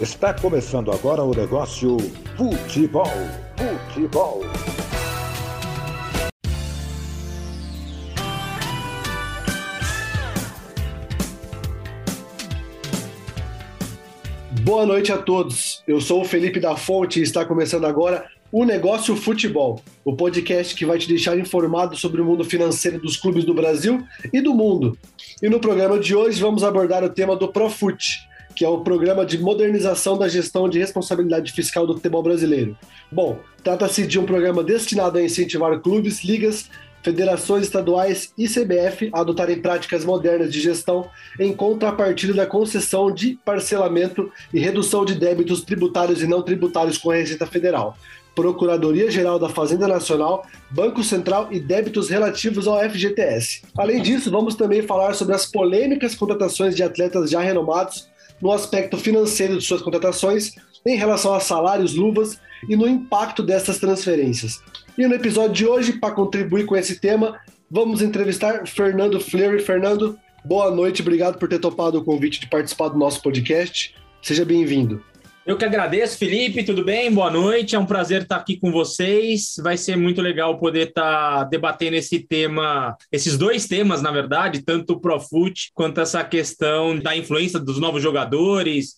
Está começando agora o negócio Futebol. Futebol. Boa noite a todos. Eu sou o Felipe da Fonte e está começando agora o Negócio Futebol, o podcast que vai te deixar informado sobre o mundo financeiro dos clubes do Brasil e do mundo. E no programa de hoje vamos abordar o tema do Profut, que é o programa de modernização da gestão de responsabilidade fiscal do futebol brasileiro. Bom, trata-se de um programa destinado a incentivar clubes, ligas, federações estaduais e CBF a adotarem práticas modernas de gestão em contrapartida da concessão de parcelamento e redução de débitos tributários e não tributários com a Receita Federal. Procuradoria-Geral da Fazenda Nacional, Banco Central e débitos relativos ao FGTS. Além disso, vamos também falar sobre as polêmicas contratações de atletas já renomados no aspecto financeiro de suas contratações, em relação a salários, luvas e no impacto dessas transferências. E no episódio de hoje, para contribuir com esse tema, vamos entrevistar Fernando Fleury. Fernando, boa noite, obrigado por ter topado o convite de participar do nosso podcast. Seja bem-vindo. Eu que agradeço, Felipe, tudo bem? Boa noite, é um prazer estar aqui com vocês. Vai ser muito legal poder estar debatendo esse tema, esses dois temas, na verdade, tanto o Profut quanto essa questão da influência dos novos jogadores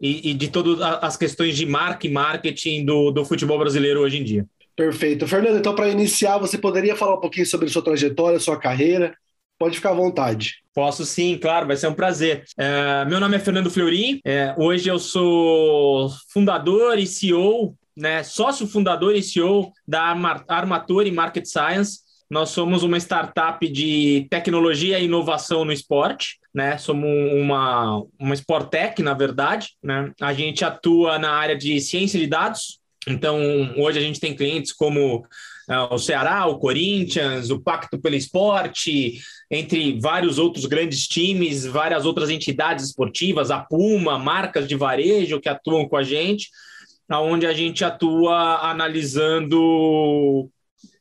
e, e de todas as questões de marca e marketing do, do futebol brasileiro hoje em dia. Perfeito. Fernando, então, para iniciar, você poderia falar um pouquinho sobre sua trajetória, sua carreira? Pode ficar à vontade. Posso sim, claro, vai ser um prazer. É, meu nome é Fernando Fleury, é, hoje eu sou fundador e CEO, né, sócio fundador e CEO da Armatura e Market Science. Nós somos uma startup de tecnologia e inovação no esporte, né? Somos uma, uma Sportec, na verdade, né? A gente atua na área de ciência de dados, então, hoje a gente tem clientes como o Ceará, o Corinthians, o Pacto pelo Esporte, entre vários outros grandes times, várias outras entidades esportivas, a Puma, marcas de varejo que atuam com a gente, onde a gente atua analisando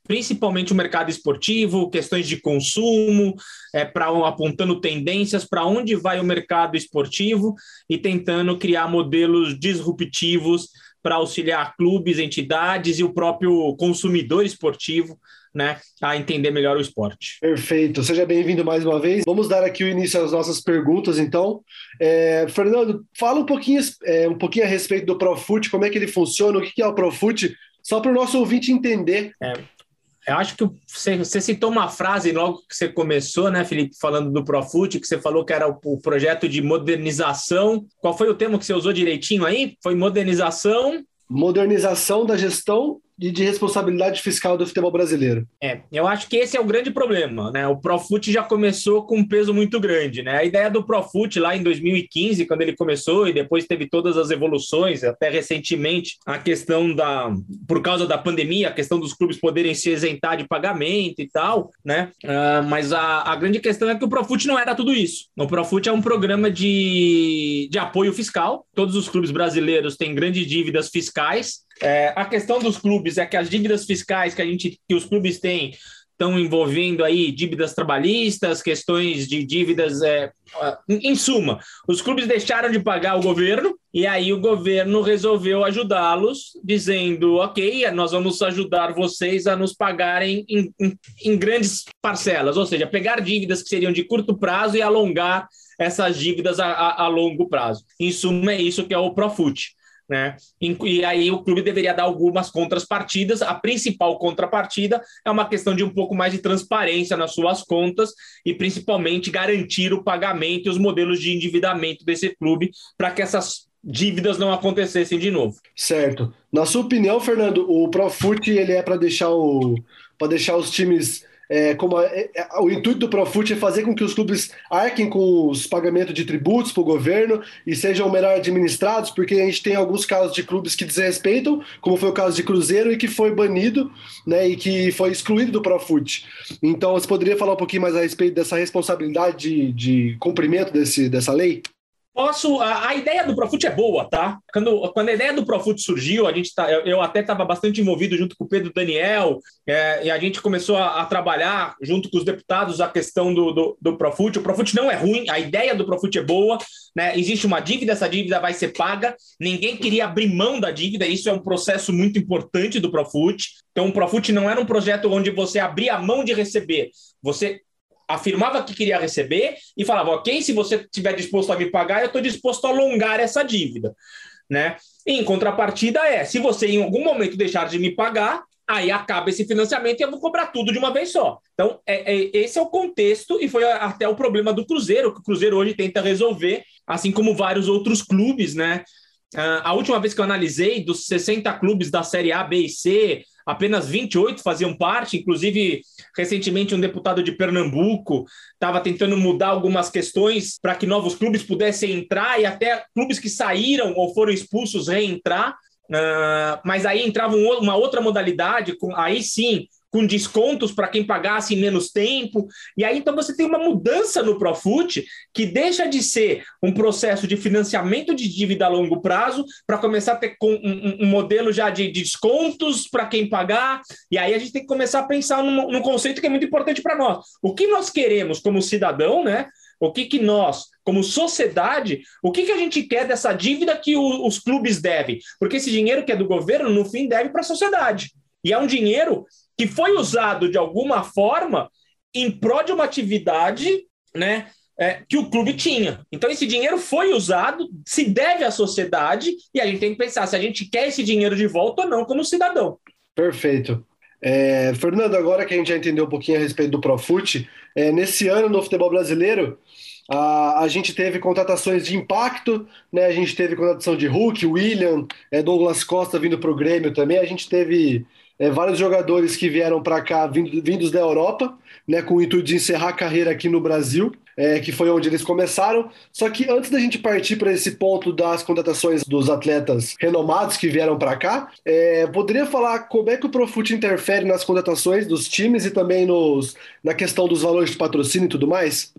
principalmente o mercado esportivo, questões de consumo, é, para apontando tendências para onde vai o mercado esportivo e tentando criar modelos disruptivos para auxiliar clubes, entidades e o próprio consumidor esportivo né, a entender melhor o esporte. Perfeito, seja bem-vindo mais uma vez. Vamos dar aqui o início às nossas perguntas, então. É, Fernando, fala um pouquinho, é, um pouquinho a respeito do Profut, como é que ele funciona, o que é o Profut, só para o nosso ouvinte entender. É, eu acho que você, você, citou uma frase logo que você começou, né, Felipe, falando do Profut, que você falou que era o, o, projeto de modernização. Qual foi o termo que você usou direitinho aí? Foi modernização? Modernização da gestão e de responsabilidade fiscal do futebol brasileiro. É, eu acho que esse é o grande problema, né? O Profut já começou com um peso muito grande, né? A ideia do Profut lá em 2015, quando ele começou e depois teve todas as evoluções, até recentemente a questão da, por causa da pandemia, a questão dos clubes poderem se isentar de pagamento e tal, né? Uh, mas a, a grande questão é que o Profut não era tudo isso. O Profut é um programa de, de apoio fiscal. Todos os clubes brasileiros têm grandes dívidas fiscais é, a questão dos clubes é que as dívidas fiscais que a gente, que os clubes têm, estão envolvendo aí dívidas trabalhistas, questões de dívidas. É, em suma, os clubes deixaram de pagar o governo e aí o governo resolveu ajudá-los, dizendo: ok, nós vamos ajudar vocês a nos pagarem em, em, em grandes parcelas, ou seja, pegar dívidas que seriam de curto prazo e alongar essas dívidas a, a, a longo prazo. Em suma, é isso que é o Profut. Né? E aí o clube deveria dar algumas contrapartidas. A principal contrapartida é uma questão de um pouco mais de transparência nas suas contas e principalmente garantir o pagamento e os modelos de endividamento desse clube para que essas dívidas não acontecessem de novo. Certo. Na sua opinião, Fernando, o Profut ele é para deixar o para deixar os times é, como a, é, é, o intuito do Profut é fazer com que os clubes arquem com os pagamentos de tributos para o governo e sejam melhor administrados, porque a gente tem alguns casos de clubes que desrespeitam, como foi o caso de Cruzeiro, e que foi banido né, e que foi excluído do Profut. Então, você poderia falar um pouquinho mais a respeito dessa responsabilidade de, de cumprimento desse, dessa lei? Posso. A, a, ideia do Profut é boa, tá? Quando, quando a ideia do Profut surgiu, a gente tá, eu, eu até estava bastante envolvido junto com o Pedro Daniel, é, e a gente começou a, a, trabalhar junto com os deputados a questão do, do, do Profut. O Profut não é ruim, a ideia do Profut é boa, né? Existe uma dívida, essa dívida vai ser paga. Ninguém queria abrir mão da dívida, isso é um processo muito importante do Profut. Então, o Profut não era um projeto onde você abria a mão de receber, você afirmava que queria receber e falava, ok, se você estiver disposto a me pagar, eu estou disposto a alongar essa dívida, né? Em contrapartida é, se você em algum momento deixar de me pagar, aí acaba esse financiamento e eu vou cobrar tudo de uma vez só. Então, é, é, esse é o contexto e foi até o problema do Cruzeiro, que o Cruzeiro hoje tenta resolver, assim como vários outros clubes, né? Uh, a última vez que eu analisei, dos 60 clubes da Série A, B e C, apenas 28 faziam parte, inclusive recentemente um deputado de Pernambuco estava tentando mudar algumas questões para que novos clubes pudessem entrar e até clubes que saíram ou foram expulsos reentrar. Uh, mas aí entrava um, uma outra modalidade, com, aí sim com descontos para quem pagasse em menos tempo. E aí, então, você tem uma mudança no Profut que deixa de ser um processo de financiamento de dívida a longo prazo para começar a ter um, um, modelo já de, de descontos para quem pagar. E aí a gente tem que começar a pensar num, num conceito que é muito importante para nós. O que nós queremos como cidadão, né? O que, que nós, como sociedade, o que, que a gente quer dessa dívida que o, os clubes devem? Porque esse dinheiro que é do governo, no fim, deve para a sociedade. E é um dinheiro que foi usado de alguma forma em prol de uma atividade né, é, que o clube tinha. Então, esse dinheiro foi usado, se deve à sociedade, e a gente tem que pensar se a gente quer esse dinheiro de volta ou não como cidadão. Perfeito. É, Fernando, agora que a gente já entendeu um pouquinho a respeito do Profut, é, nesse ano no futebol brasileiro, a, a gente teve contratações de impacto, né? a gente teve contratação de Hulk, William, é, Douglas Costa vindo para o Grêmio também, a gente teve é, vários jogadores que vieram para cá vindo, vindos da Europa, né, com o intuito de encerrar a carreira aqui no Brasil, é, que foi onde eles começaram. Só que antes da gente partir para esse ponto das contratações dos atletas renomados que vieram para cá, é, poderia falar como é que o Profut interfere nas contratações dos times e também nos, na questão dos valores de patrocínio e tudo mais?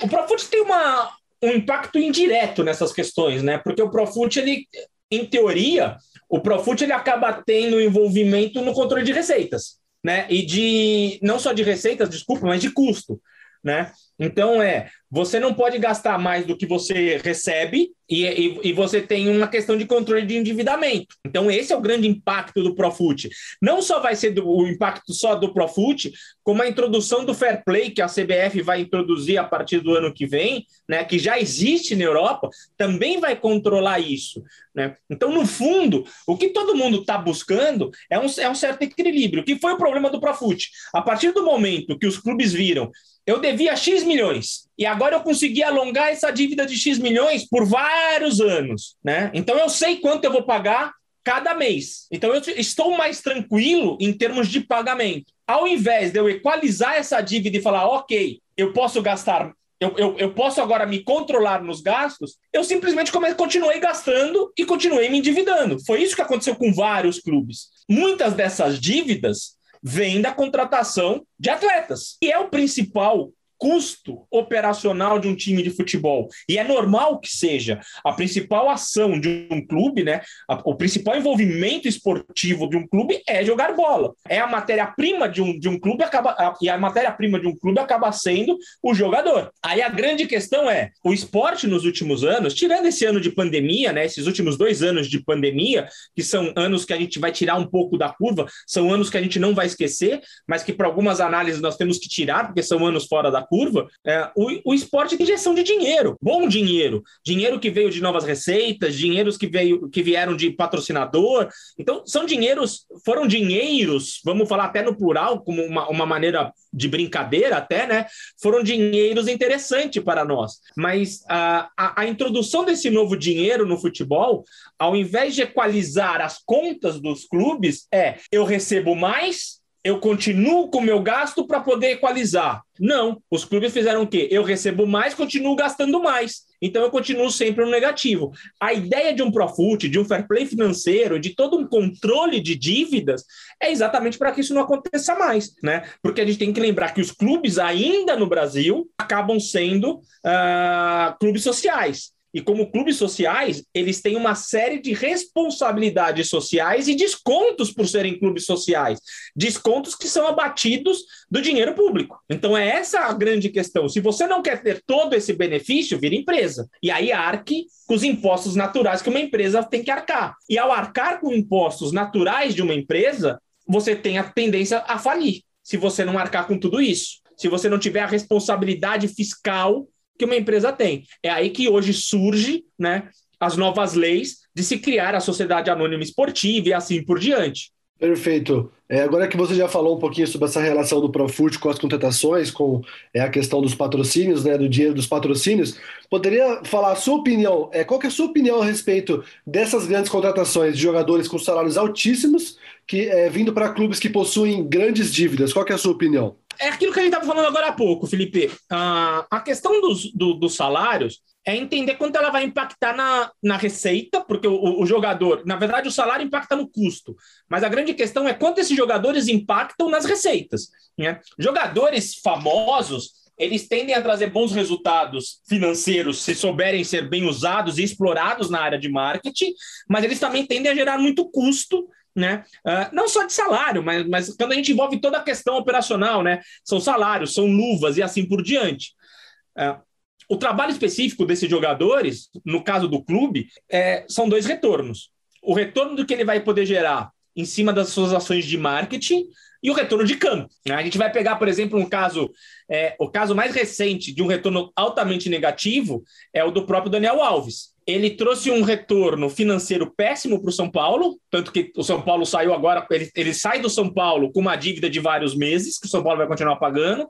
O Profut tem uma, um impacto indireto nessas questões, né? Porque o Profut, ele, em teoria, o Profut ele acaba tendo envolvimento no controle de receitas, né? E de não só de receitas, desculpa, mas de custo, né? Então é, você não pode gastar mais do que você recebe e, e, e, você tem uma questão de controle de endividamento. Então, esse é o grande impacto do Profut. Não só vai ser do, o impacto só do Profut, como a introdução do Fair Play, que a CBF vai introduzir a partir do ano que vem, né, que já existe na Europa, também vai controlar isso. Né? Então, no fundo, o que todo mundo está buscando é um, é um certo equilíbrio, que foi o problema do Profut. A partir do momento que os clubes viram eu devia X milhões e agora eu consegui alongar essa dívida de X milhões por vários anos, né? Então eu sei quanto eu vou pagar cada mês. Então eu estou mais tranquilo em termos de pagamento. Ao invés de eu equalizar essa dívida e falar, ok, eu posso gastar, eu, eu, eu posso agora me controlar nos gastos, eu simplesmente continuei gastando e continuei me endividando. Foi isso que aconteceu com vários clubes. Muitas dessas dívidas vêm da contratação de atletas, e é o principal custo operacional de um time de futebol. E é normal que seja a principal ação de um clube, né? o principal envolvimento esportivo de um clube é jogar bola. É a matéria-prima de um, de um clube acaba e a matéria-prima de um clube acaba sendo o jogador. Aí a grande questão é, o esporte nos últimos anos, tirando esse ano de pandemia, né, esses últimos dois anos de pandemia, que são anos que a gente vai tirar um pouco da curva, são anos que a gente não vai esquecer, mas que para algumas análises nós temos que tirar, porque são anos fora da curva, é, o, o esporte tem injeção de dinheiro, bom dinheiro, dinheiro que veio de novas receitas, dinheiros que, veio, que vieram de patrocinador. Então, são dinheiros, foram dinheiros, vamos falar até no plural, como uma, uma maneira de brincadeira até, né? Foram dinheiros interessantes para nós. Mas a, a, a introdução desse novo dinheiro no futebol, ao invés de equalizar as contas dos clubes, é eu recebo mais eu continuo com o meu gasto para poder equalizar. Não, os clubes fizeram o quê? Eu recebo mais, continuo gastando mais. Então eu continuo sempre no negativo. A ideia de um Profut, de um fair play financeiro, de todo um controle de dívidas, é exatamente para que isso não aconteça mais, né? Porque a gente tem que lembrar que os clubes ainda no Brasil acabam sendo uh, clubes sociais. E como clubes sociais, eles têm uma série de responsabilidades sociais e descontos por serem clubes sociais. Descontos que são abatidos do dinheiro público. Então é essa a grande questão. Se você não quer ter todo esse benefício, vira empresa. E aí arque com os impostos naturais que uma empresa tem que arcar. E ao arcar com impostos naturais de uma empresa, você tem a tendência a falir, se você não arcar com tudo isso. Se você não tiver a responsabilidade fiscal que uma empresa tem. É aí que hoje surge né, as novas leis de se criar a sociedade anônima esportiva e assim por diante. Perfeito. É, agora que você já falou um pouquinho sobre essa relação do Profut com as contratações, com é, a questão dos patrocínios, né, do dinheiro dos patrocínios, poderia falar a sua opinião? É, qual é a sua opinião a respeito dessas grandes contratações de jogadores com salários altíssimos, que é, vindo para clubes que possuem grandes dívidas? Qual é a sua opinião? É aquilo que a gente estava falando agora há pouco, Felipe. Ah, a questão dos, do, dos salários é entender quanto ela vai impactar na, na receita, porque o, o, jogador, na verdade, o salário impacta no custo, mas a grande questão é quanto esses jogadores impactam nas receitas. Né? Jogadores famosos, eles tendem a trazer bons resultados financeiros se souberem ser bem usados e explorados na área de marketing, mas eles também tendem a gerar muito custo né? Uh, não só de salário, mas, mas quando a gente envolve toda a questão operacional, né? São salários, são luvas e assim por diante. Uh, o trabalho específico desses jogadores, no caso do clube, é, são dois retornos. O retorno do que ele vai poder gerar em cima das suas ações de marketing e o retorno de campo. Né? A gente vai pegar, por exemplo, um caso, é, o caso mais recente de um retorno altamente negativo é o do próprio Daniel Alves ele trouxe um retorno financeiro péssimo para o São Paulo, tanto que o São Paulo saiu agora, ele, ele sai do São Paulo com uma dívida de vários meses, que o São Paulo vai continuar pagando,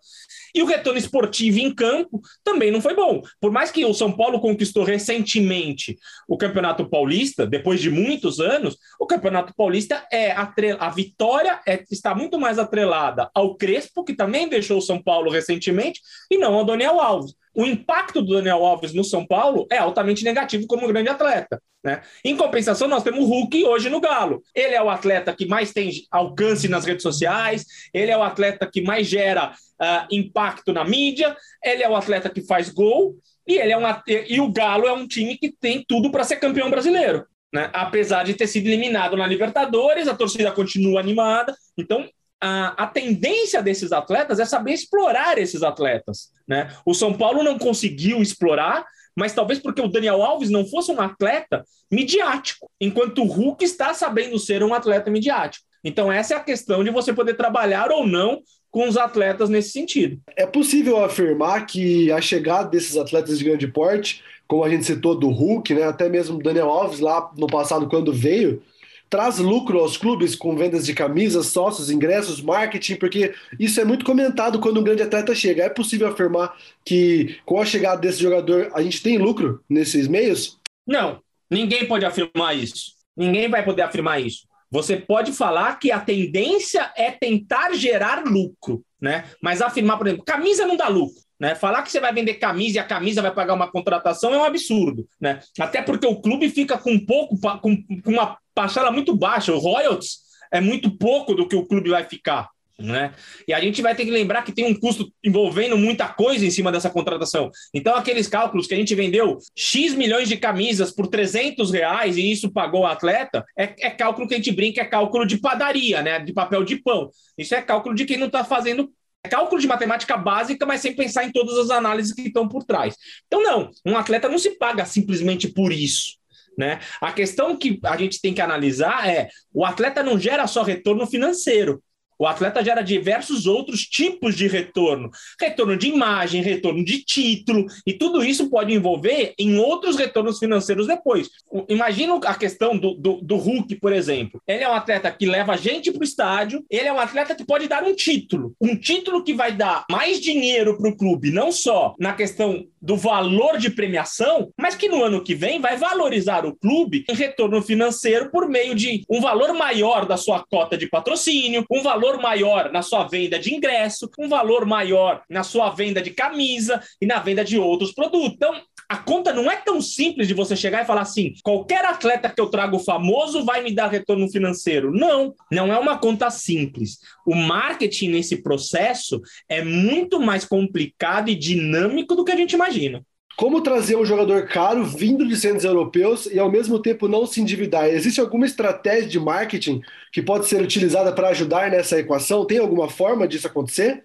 e o retorno esportivo em campo também não foi bom. Por mais que o São Paulo conquistou recentemente o Campeonato Paulista, depois de muitos anos, o Campeonato Paulista é a, a vitória é, está muito mais atrelada ao Crespo, que também deixou o São Paulo recentemente, e não ao Daniel Alves o impacto do Daniel Alves no São Paulo é altamente negativo como grande atleta. Né? Em compensação, nós temos o Hulk hoje no Galo. Ele é o atleta que mais tem alcance nas redes sociais, ele é o atleta que mais gera uh, impacto na mídia, ele é o atleta que faz gol, e, ele é um, e o Galo é um time que tem tudo para ser campeão brasileiro. Né? Apesar de ter sido eliminado na Libertadores, a torcida continua animada. Então, a, a, tendência desses atletas é saber explorar esses atletas. Né? O São Paulo não conseguiu explorar, mas talvez porque o Daniel Alves não fosse um atleta midiático, enquanto o Hulk está sabendo ser um atleta midiático. Então, essa é a questão de você poder trabalhar ou não com os atletas nesse sentido. É possível afirmar que a chegada desses atletas de grande porte, como a gente citou do Hulk, né, até mesmo o Daniel Alves lá no passado, quando veio, traz lucro aos clubes com vendas de camisas, sócios, ingressos, marketing, porque isso é muito comentado quando um grande atleta chega. É possível afirmar que com a chegada desse jogador a gente tem lucro nesses meios? Não, ninguém pode afirmar isso. Ninguém vai poder afirmar isso. Você pode falar que a tendência é tentar gerar lucro, né? Mas afirmar, por exemplo, camisa não dá lucro. Né? Falar que você vai vender camisa e a camisa vai pagar uma contratação é um absurdo. Né? Até porque o clube fica com pouco, com, com uma parcela muito baixa. O royalties é muito pouco do que o clube vai ficar. Né? E a gente vai ter que lembrar que tem um custo envolvendo muita coisa em cima dessa contratação. Então, aqueles cálculos que a gente vendeu X milhões de camisas por 300 reais e isso pagou o atleta, é, é cálculo que a gente brinca, é cálculo de padaria, né? de papel de pão. Isso é cálculo de quem não está fazendo é cálculo de matemática básica, mas sem pensar em todas as análises que estão por trás. Então, não, um atleta não se paga simplesmente por isso. Né? A questão que a gente tem que analisar é: o atleta não gera só retorno financeiro, o atleta gera diversos outros tipos de retorno. Retorno de imagem, retorno de título, e tudo isso pode envolver em outros retornos financeiros depois. Imagina a questão do, do, do Hulk, por exemplo. Ele é um atleta que leva gente para o estádio, ele é um atleta que pode dar um título. Um título que vai dar mais dinheiro para o clube, não só na questão do valor de premiação, mas que no ano que vem vai valorizar o clube em retorno financeiro por meio de um valor maior da sua cota de patrocínio, um valor valor maior na sua venda de ingresso, um valor maior na sua venda de camisa e na venda de outros produtos. Então, a conta não é tão simples de você chegar e falar assim: qualquer atleta que eu trago famoso vai me dar retorno financeiro. Não, não é uma conta simples. O marketing nesse processo é muito mais complicado e dinâmico do que a gente imagina. Como trazer um jogador caro vindo de centros europeus e ao mesmo tempo não se endividar? Existe alguma estratégia de marketing que pode ser utilizada para ajudar nessa equação? Tem alguma forma disso acontecer?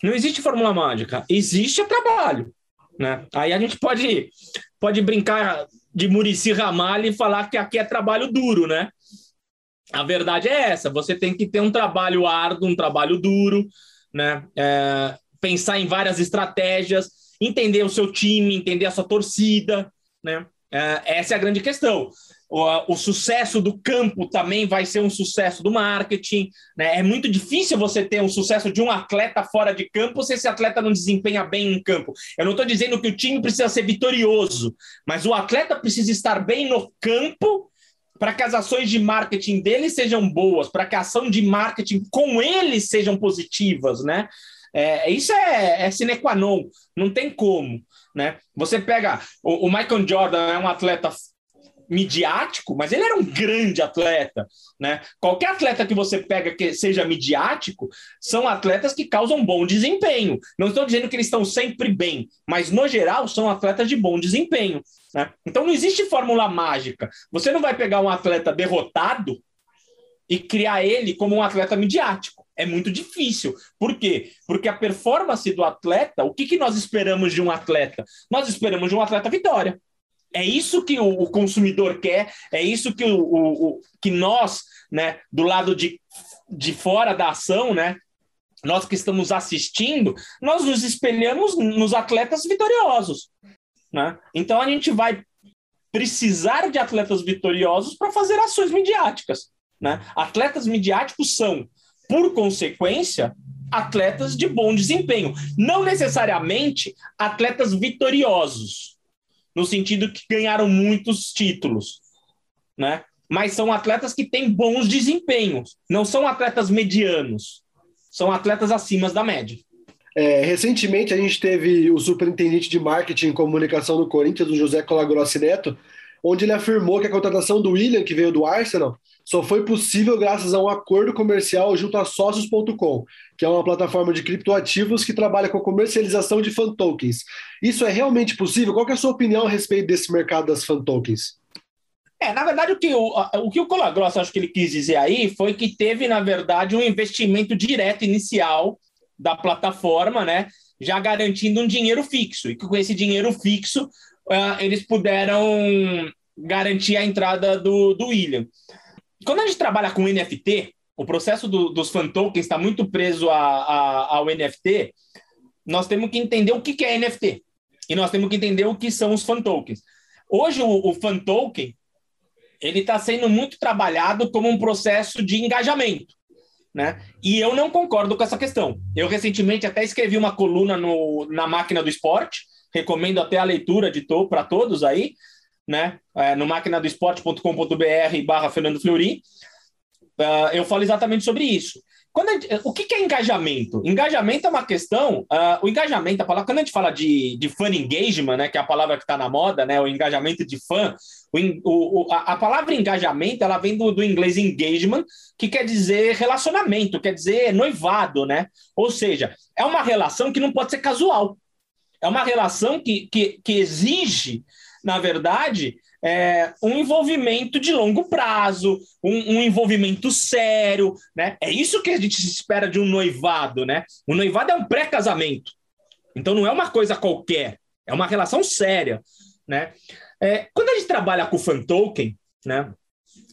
Não existe fórmula mágica, existe trabalho. Né? Aí a gente pode, pode brincar de Murici Ramalho e falar que aqui é trabalho duro, né? A verdade é essa: você tem que ter um trabalho árduo, um trabalho duro, né? É, pensar em várias estratégias entender o seu time, entender a sua torcida, né? É, essa é a grande questão. O, o, sucesso do campo também vai ser um sucesso do marketing. Né? É muito difícil você ter um sucesso de um atleta fora de campo se esse atleta não desempenha bem em campo. Eu não estou dizendo que o time precisa ser vitorioso, mas o atleta precisa estar bem no campo para que as ações de marketing dele sejam boas, para que a ação de marketing com ele sejam positivas, né? É, isso é, é sine qua non, não tem como. Né? Você pega o, o Michael Jordan, é um atleta midiático, mas ele era um grande atleta, né? Qualquer atleta que você pega que seja midiático, são atletas que causam bom desempenho. Não estou dizendo que eles estão sempre bem, mas no geral são atletas de bom desempenho. Né? Então não existe fórmula mágica. Você não vai pegar um atleta derrotado e criar ele como um atleta midiático. É muito difícil. Por quê? Porque a performance do atleta, o que, que nós esperamos de um atleta? Nós esperamos de um atleta vitória. É isso que o, o consumidor quer, é isso que, o, o, que nós, né, do lado de, de fora da ação, né, nós que estamos assistindo, nós nos espelhamos nos atletas vitoriosos. Né? Então a gente vai precisar de atletas vitoriosos para fazer ações midiáticas. Né? Atletas midiáticos são, por consequência, atletas de bom desempenho. Não necessariamente atletas vitoriosos, no sentido que ganharam muitos títulos, né? mas são atletas que têm bons desempenhos. Não são atletas medianos, são atletas acima da média. É, recentemente a gente teve o superintendente de marketing e comunicação do Corinthians, o José Colagrossi Neto, onde ele afirmou que a contratação do William, que veio do Arsenal, só foi possível graças a um acordo comercial junto a Sócios.com, que é uma plataforma de criptoativos que trabalha com a comercialização de fan tokens. Isso é realmente possível? Qual é a sua opinião a respeito desse mercado das fan tokens? É, na verdade, o que o, o, que o Colagrossa acho que ele quis dizer aí foi que teve, na verdade, um investimento direto inicial da plataforma, né? Já garantindo um dinheiro fixo. E que com esse dinheiro fixo, uh, eles puderam garantir a entrada do, do William. Quando a gente trabalha com NFT, o processo do, dos fan tokens está muito preso a, a, ao NFT. Nós temos que entender o que, que é NFT e nós temos que entender o que são os fan tokens. Hoje, o, o fan token ele está sendo muito trabalhado como um processo de engajamento. Né? E eu não concordo com essa questão. Eu recentemente até escrevi uma coluna no, na máquina do esporte, recomendo até a leitura de to, para todos aí, né? É, no maquinadoesporte.com.br barra Fernando Fleury, uh, eu falo exatamente sobre isso. Quando gente, o que, que, é engajamento? Engajamento é uma questão. Uh, o engajamento, a palavra, quando a gente fala de, de fan engagement, né, que é a palavra que está na moda, né, o engajamento de fã, o, o, a, a, palavra engajamento ela vem do, do inglês engagement, que quer dizer relacionamento, quer dizer noivado, né? Ou seja, é uma relação que não pode ser casual. É uma relação que, que, que exige na verdade, é, um envolvimento de longo prazo, um, um, envolvimento sério, né? É isso que a gente espera de um noivado, né? O noivado é um pré-casamento. Então não é uma coisa qualquer, é uma relação séria, né? É, quando a gente trabalha com fan token, né?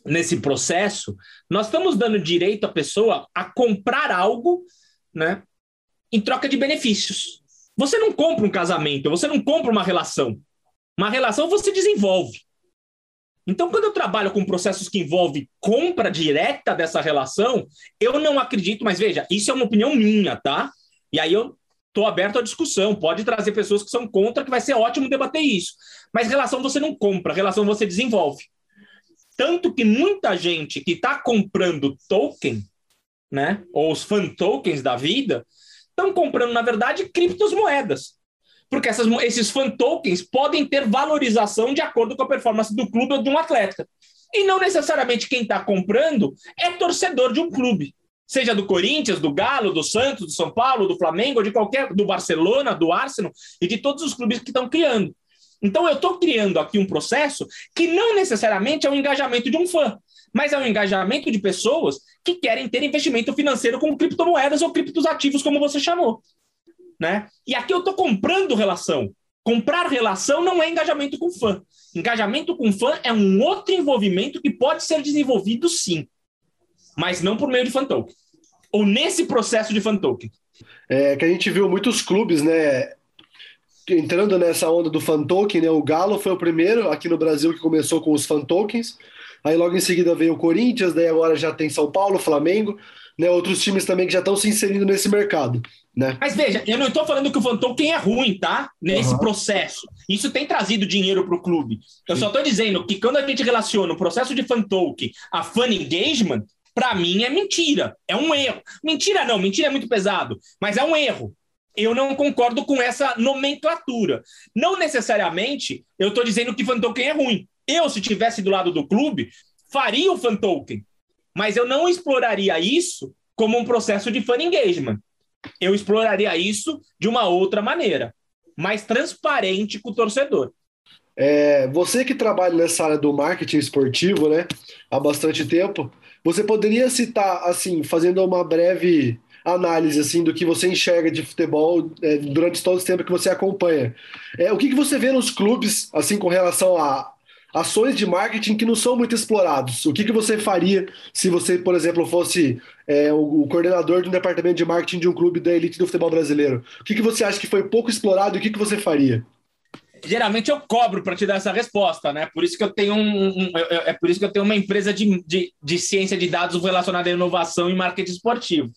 Nesse processo, nós estamos dando direito à pessoa a comprar algo, né? Em troca de benefícios. Você não compra um casamento, você não compra uma relação. Uma relação você desenvolve. Então, quando eu trabalho com processos que envolvem compra direta dessa relação, eu não acredito, mas veja, isso é uma opinião minha, tá? E aí eu estou aberto à discussão. Pode trazer pessoas que são contra, que vai ser ótimo debater isso. Mas relação você não compra, relação você desenvolve. Tanto que muita gente que está comprando token, né, ou os fan tokens da vida, estão comprando, na verdade, criptomoedas porque essas, esses fan tokens podem ter valorização de acordo com a performance do clube ou de um atleta. E não necessariamente quem está comprando é torcedor de um clube. seja do Corinthians, do Galo, do Santos, do São Paulo, do Flamengo, de qualquer, do Barcelona, do Arsenal e de todos os clubes que estão criando. Então eu estou criando aqui um processo que não necessariamente é o engajamento de um fã, mas é um engajamento de pessoas que querem ter investimento financeiro com criptomoedas ou criptoativos, como você chamou. Né? E aqui eu estou comprando relação. Comprar relação não é engajamento com fã. Engajamento com fã é um outro envolvimento que pode ser desenvolvido sim, mas não por meio de fan token. Ou nesse processo de fan token. É que a gente viu muitos clubes, né, entrando nessa onda do fan token, né? O Galo foi o primeiro aqui no Brasil que começou com os fan tokens. Aí logo em seguida veio o Corinthians, daí agora já tem São Paulo, Flamengo, né? Outros times também que já estão se inserindo nesse mercado. Né? Mas veja, eu não estou falando que o token é ruim, tá? Nesse uhum. processo. Isso tem trazido dinheiro para o clube. Eu Sim. só estou dizendo que quando a gente relaciona o processo de token a fan engagement, para mim é mentira. É um erro. Mentira não, mentira é muito pesado, mas é um erro. Eu não concordo com essa nomenclatura. Não necessariamente eu estou dizendo que token é ruim. Eu, se tivesse do lado do clube, faria o token, mas eu não exploraria isso como um processo de fan engagement. Eu exploraria isso de uma outra maneira, mais transparente com o torcedor. É, você que trabalha nessa área do marketing esportivo, né, há bastante tempo, você poderia citar, assim, fazendo uma breve análise assim do que você enxerga de futebol é, durante todo esse tempo que você acompanha. É, o que, que você vê nos clubes, assim, com relação a ações de marketing que não são muito explorados? O que, que você faria se você, por exemplo, fosse é, o, o, coordenador de um departamento de marketing de um clube da elite do futebol brasileiro? O que, que você acha que foi pouco explorado e o que, que você faria? geralmente eu cobro para te dar essa resposta, né? Por isso que eu tenho um, um, é por isso que eu tenho uma empresa de, de, de ciência de dados relacionada à inovação e marketing esportivo.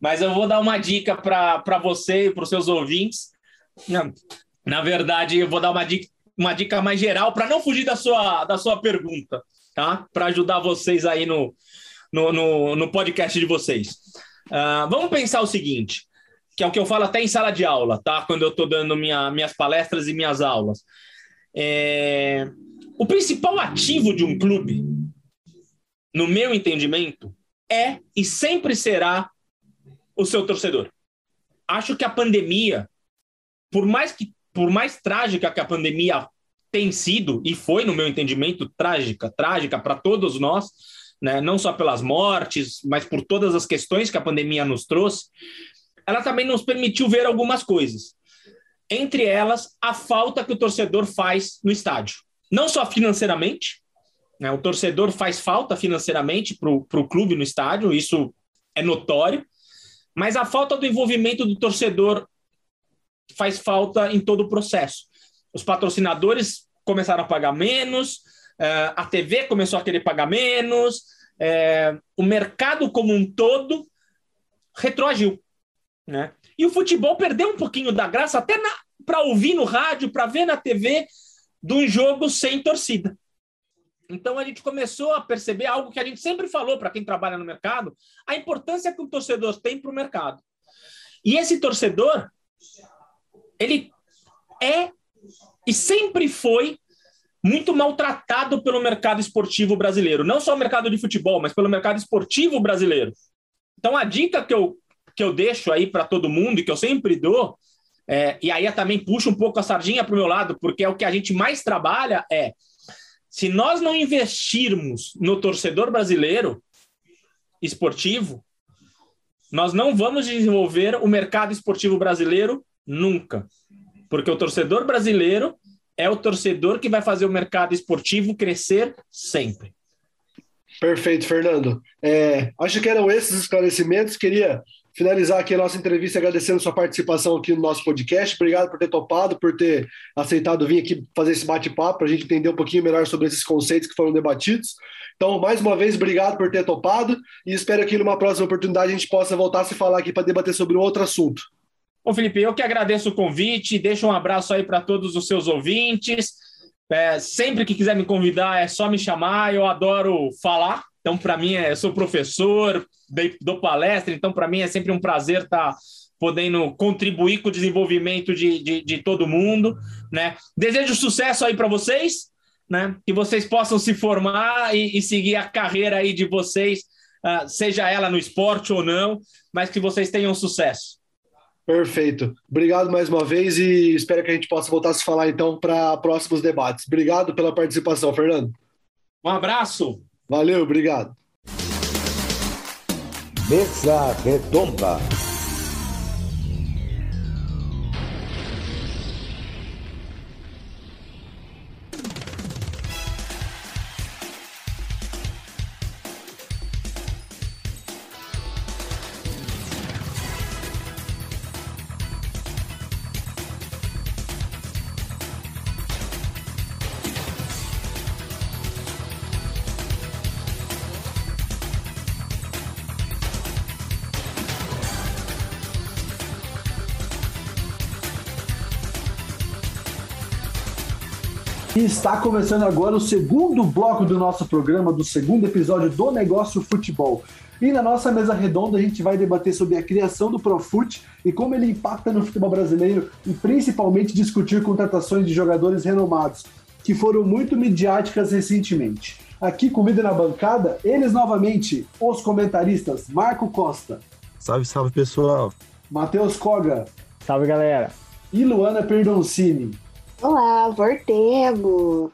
Mas eu vou dar uma dica para você e para os seus ouvintes. Na, na verdade, eu vou dar uma dica, uma dica mais geral para não fugir da sua, da sua pergunta, tá? Para ajudar vocês aí no, no, no, no podcast de vocês. Uh, vamos pensar o seguinte, que é o que eu falo até em sala de aula, tá? Quando eu estou dando minha, minhas palestras e minhas aulas. É... O principal ativo de um clube, no meu entendimento, é e sempre será o seu torcedor. Acho que a pandemia, por mais que por mais trágica que a pandemia tem sido e foi no meu entendimento trágica, trágica para todos nós, né, não só pelas mortes, mas por todas as questões que a pandemia nos trouxe, ela também nos permitiu ver algumas coisas. Entre elas, a falta que o torcedor faz no estádio. Não só financeiramente, né, o torcedor faz falta financeiramente para o clube no estádio, isso é notório, mas a falta do envolvimento do torcedor faz falta em todo o processo. Os patrocinadores começaram a pagar menos, eh, a TV começou a querer pagar menos, eh, o mercado como um todo retroagiu. Né? E o futebol perdeu um pouquinho da graça, até para ouvir no rádio, para ver na TV, de um jogo sem torcida. Então a gente começou a perceber algo que a gente sempre falou para quem trabalha no mercado, a importância que o torcedor tem para o mercado. E esse torcedor, ele é e sempre foi muito maltratado pelo mercado esportivo brasileiro, não só o mercado de futebol, mas pelo mercado esportivo brasileiro. Então a dica que eu, que eu deixo aí para todo mundo e que eu sempre dou, é, e aí eu também puxo um pouco a sardinha para o meu lado, porque é o que a gente mais trabalha é se nós não investirmos no torcedor brasileiro esportivo, nós não vamos desenvolver o mercado esportivo brasileiro nunca. Porque o torcedor brasileiro é o torcedor que vai fazer o mercado esportivo crescer sempre. Perfeito, Fernando. É, acho que eram esses esclarecimentos. Queria finalizar aqui a nossa entrevista agradecendo sua participação aqui no nosso podcast. Obrigado por ter topado, por ter aceitado vir aqui fazer esse bate-papo para a gente entender um pouquinho melhor sobre esses conceitos que foram debatidos. Então, mais uma vez, obrigado por ter topado e espero que numa próxima oportunidade a gente possa voltar a se falar aqui para debater sobre outro assunto. Ô, Felipe, eu que agradeço o convite, deixo um abraço aí para todos os seus ouvintes. É, sempre que quiser me convidar, é só me chamar, eu adoro falar. Então, para mim, é, eu sou professor, dou palestra, então, para mim, é sempre um prazer estar tá podendo contribuir com o desenvolvimento de, de, de todo mundo. Né? Desejo sucesso aí para vocês, né? que vocês possam se formar e, e, seguir a carreira aí de vocês uh, seja ela no esporte ou não, mas que vocês tenham sucesso. Perfeito. Obrigado mais uma vez e espero que a gente possa voltar a se falar então para próximos debates. Obrigado pela participação, Fernando. Um abraço. Valeu, obrigado. Mesa Redonda. E está começando agora o segundo bloco do nosso programa, do segundo episódio do Negócio Futebol. E na nossa mesa redonda a gente vai debater sobre a criação do Profut e como ele impacta no futebol brasileiro e principalmente discutir contratações de jogadores renomados, que foram muito midiáticas recentemente. Aqui comigo na bancada, eles novamente, os comentaristas Marco Costa. Salve, salve pessoal. Matheus Koga. Salve galera. E Luana Perdoncini. Olá, voltemos!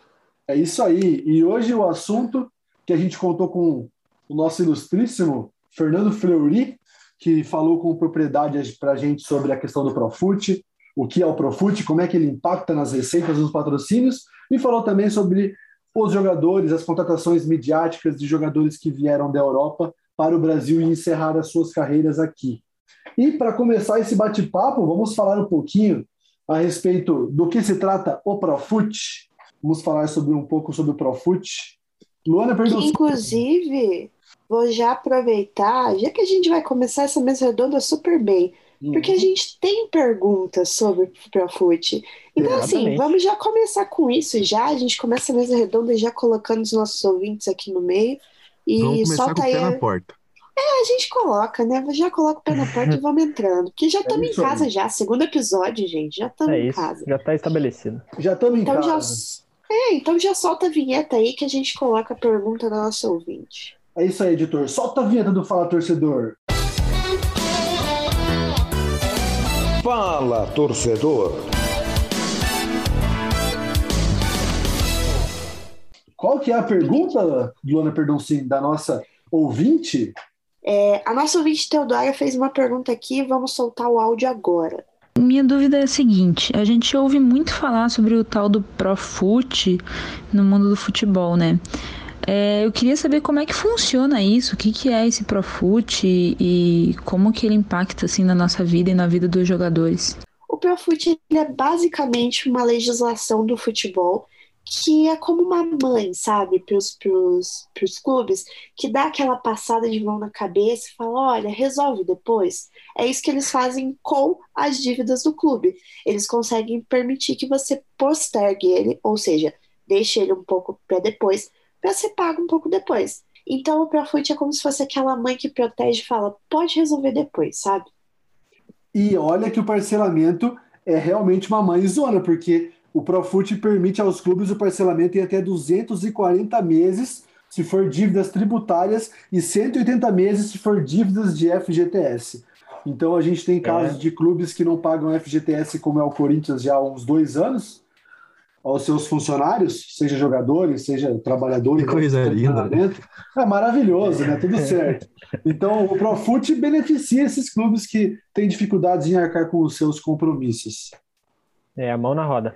É isso aí. E hoje o assunto que a gente contou com o nosso ilustríssimo Fernando Fleury, que falou com propriedade para a gente sobre a questão do Profut, o que é o Profut, como é que ele impacta nas receitas dos patrocínios, e falou também sobre os jogadores, as contratações midiáticas de jogadores que vieram da Europa para o Brasil e encerrar as suas carreiras aqui. E para começar esse bate-papo, vamos falar um pouquinho a respeito do que se trata o Profut. Vamos falar sobre um pouco sobre o Profut. Luana perguntou. Inclusive, vou já aproveitar, já que a gente vai começar essa mesa redonda super bem, uhum. porque a gente tem perguntas sobre o Profut. Então, Exatamente. assim, vamos já começar com isso já. A gente começa a mesa redonda já colocando os nossos ouvintes aqui no meio. E vamos começar solta com o pé aí. na porta. É, a gente coloca, né? Já coloca o pé na porta e vamos entrando. Porque já estamos é em casa aí. já. Segundo episódio, gente. Já estamos é em casa. Já está estabelecido. Já estamos em então casa. Já... É, então já solta a vinheta aí que a gente coloca a pergunta da nossa ouvinte. É isso aí, editor. Solta a vinheta do Fala Torcedor. Fala, torcedor. Qual que é a pergunta, Luana Perdoncini, da nossa ouvinte? É, a nossa ouvinte Teodora fez uma pergunta aqui, vamos soltar o áudio agora. Minha dúvida é a seguinte: a gente ouve muito falar sobre o tal do Profut no mundo do futebol, né? É, eu queria saber como é que funciona isso, o que, que é esse Profut e, como que ele impacta assim na nossa vida e na vida dos jogadores. O Profut é basicamente uma legislação do futebol que é como uma mãe, sabe, para os clubes, que dá aquela passada de mão na cabeça e fala: olha, resolve depois. É isso que eles fazem com as dívidas do clube. Eles conseguem permitir que você postergue ele, ou seja, deixe ele um pouco para depois, para ser pago um pouco depois. Então o Profut é como se fosse aquela mãe que protege e fala: pode resolver depois, sabe? E olha que o parcelamento é realmente uma mãe zona, porque o Profut permite aos clubes o parcelamento em até 240 meses se for dívidas tributárias e 180 meses se for dívidas de FGTS. Então a gente tem casos é. de clubes que não pagam FGTS, como é o Corinthians já há uns dois anos, aos seus funcionários, seja jogadores, seja trabalhadores. Que coisa linda. É maravilhoso, né? Tudo certo. Então o Profut beneficia esses clubes que têm dificuldades em arcar com os seus compromissos. É a mão na roda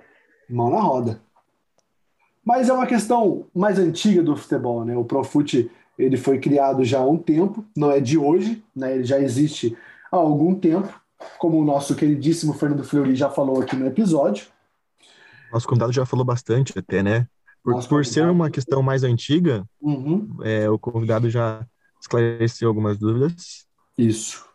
mão na roda. Mas é uma questão mais antiga do futebol, né? O Profut ele foi criado já há um tempo, não é de hoje, né? Ele já existe há algum tempo, como o nosso queridíssimo Fernando Fleury já falou aqui no episódio. Nosso convidado já falou bastante até, né? Por, por ser uma questão mais antiga, uhum. é, o convidado já esclareceu algumas dúvidas. Isso.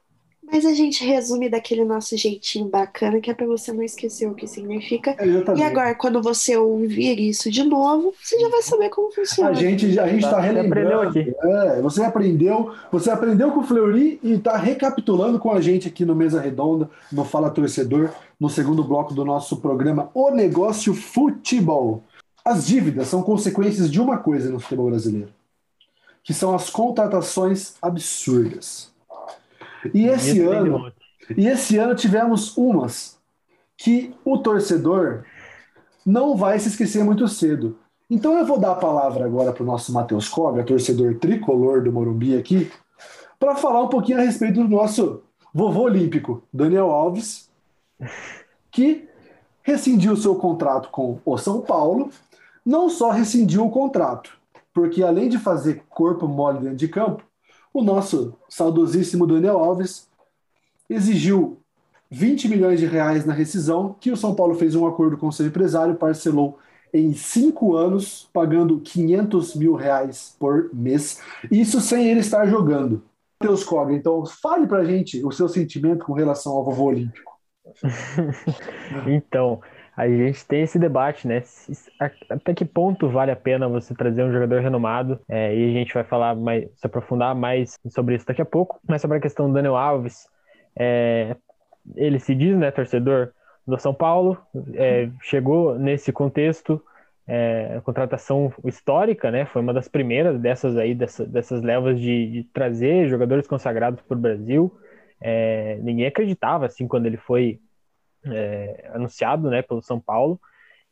Mas a gente resume daquele nosso jeitinho bacana, que é para você não esquecer o que significa. E agora, quando você ouvir isso de novo, você já vai saber como funciona. A gente a gente está relembrando. Aqui. É, você aprendeu, você aprendeu com o Fleury e está recapitulando com a gente aqui no Mesa Redonda, no Fala Torcedor, no segundo bloco do nosso programa O Negócio Futebol. As dívidas são consequências de uma coisa no futebol brasileiro. que são as contratações absurdas. E esse ano, e esse ano tivemos umas que o torcedor não vai se esquecer muito cedo. Então eu vou dar a palavra agora para o nosso Matheus Cobra, torcedor tricolor do Morumbi aqui, para falar um pouquinho a respeito do nosso vovô olímpico, Daniel Alves, que rescindiu seu contrato com o São Paulo, não só rescindiu o contrato, porque além de fazer corpo mole dentro de campo, o nosso saudosíssimo Daniel Alves exigiu 20 milhões de reais na rescisão, que o São Paulo fez um acordo com seu empresário, parcelou em cinco anos, pagando 500 mil reais por mês, isso sem ele estar jogando. Matheus Cobra, então fale pra gente o seu sentimento com relação ao vovô olímpico. então, a gente tem esse debate, né? Até que ponto vale a pena você trazer um jogador renomado? É, e a gente vai falar mais, se aprofundar mais sobre isso daqui a pouco. Mas sobre a questão do Daniel Alves, é, ele se diz, né, torcedor do São Paulo, é, chegou nesse contexto, é, contratação histórica, né? Foi uma das primeiras dessas aí, dessa, dessas levas de, de, trazer jogadores consagrados para o Brasil. É, ninguém acreditava assim quando ele foi é, anunciado, né, pelo São Paulo.